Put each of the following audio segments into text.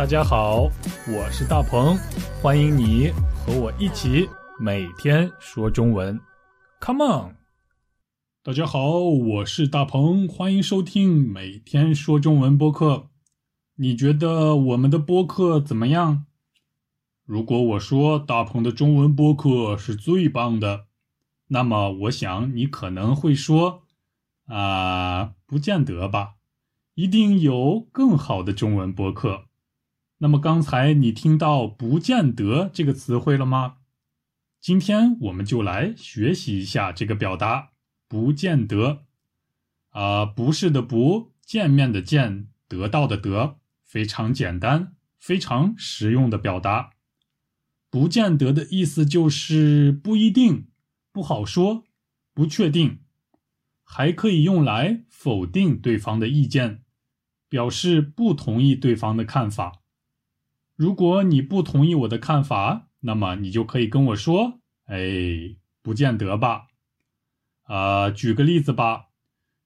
大家好，我是大鹏，欢迎你和我一起每天说中文。Come on！大家好，我是大鹏，欢迎收听每天说中文播客。你觉得我们的播客怎么样？如果我说大鹏的中文播客是最棒的，那么我想你可能会说啊，不见得吧，一定有更好的中文播客。那么刚才你听到“不见得”这个词汇了吗？今天我们就来学习一下这个表达“不见得”。啊，不是的不，见面的见，得到的得，非常简单，非常实用的表达。不见得的意思就是不一定，不好说，不确定，还可以用来否定对方的意见，表示不同意对方的看法。如果你不同意我的看法，那么你就可以跟我说：“哎，不见得吧？”啊，举个例子吧，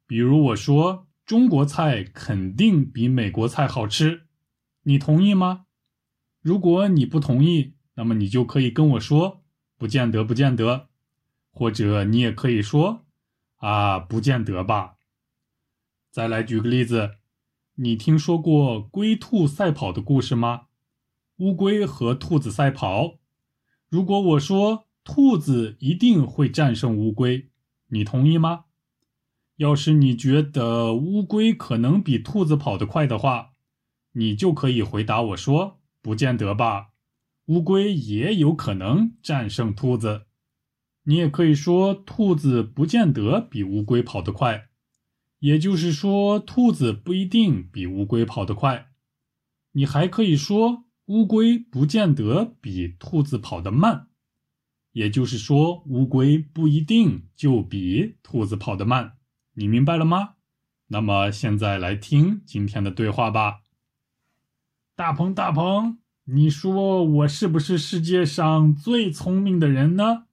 比如我说中国菜肯定比美国菜好吃，你同意吗？如果你不同意，那么你就可以跟我说：“不见得，不见得。”或者你也可以说：“啊，不见得吧？”再来举个例子，你听说过龟兔赛跑的故事吗？乌龟和兔子赛跑，如果我说兔子一定会战胜乌龟，你同意吗？要是你觉得乌龟可能比兔子跑得快的话，你就可以回答我说：“不见得吧，乌龟也有可能战胜兔子。”你也可以说兔子不见得比乌龟跑得快，也就是说兔子不一定比乌龟跑得快。你还可以说。乌龟不见得比兔子跑得慢，也就是说，乌龟不一定就比兔子跑得慢。你明白了吗？那么现在来听今天的对话吧。大鹏，大鹏，你说我是不是世界上最聪明的人呢？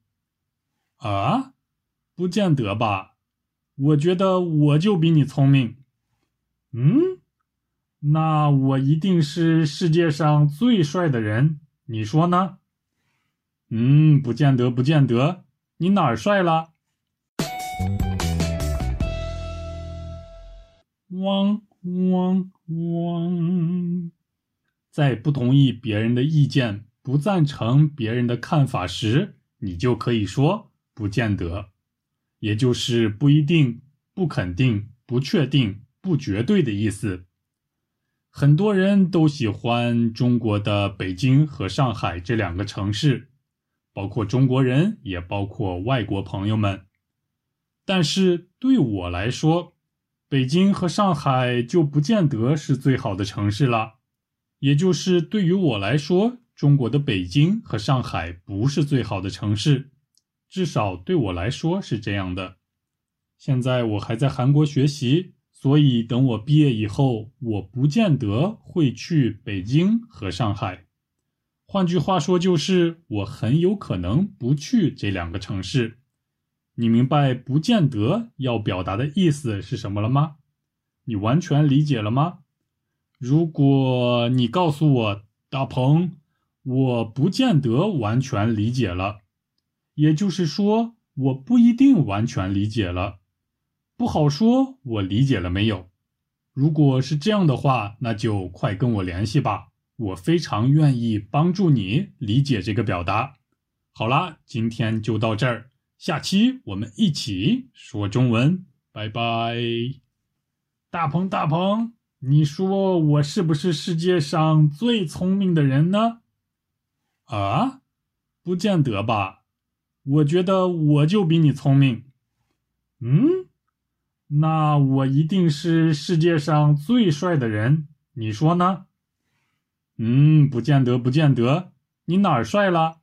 啊，不见得吧。我觉得我就比你聪明。嗯。那我一定是世界上最帅的人，你说呢？嗯，不见得，不见得。你哪儿帅了？汪汪汪！在不同意别人的意见、不赞成别人的看法时，你就可以说“不见得”，也就是不一定、不肯定、不确定、不绝对的意思。很多人都喜欢中国的北京和上海这两个城市，包括中国人，也包括外国朋友们。但是对我来说，北京和上海就不见得是最好的城市了。也就是对于我来说，中国的北京和上海不是最好的城市，至少对我来说是这样的。现在我还在韩国学习。所以，等我毕业以后，我不见得会去北京和上海。换句话说，就是我很有可能不去这两个城市。你明白“不见得”要表达的意思是什么了吗？你完全理解了吗？如果你告诉我，大鹏，我不见得完全理解了，也就是说，我不一定完全理解了。不好说，我理解了没有？如果是这样的话，那就快跟我联系吧，我非常愿意帮助你理解这个表达。好啦，今天就到这儿，下期我们一起说中文，拜拜。大鹏，大鹏，你说我是不是世界上最聪明的人呢？啊，不见得吧，我觉得我就比你聪明。嗯。那我一定是世界上最帅的人，你说呢？嗯，不见得，不见得。你哪儿帅了？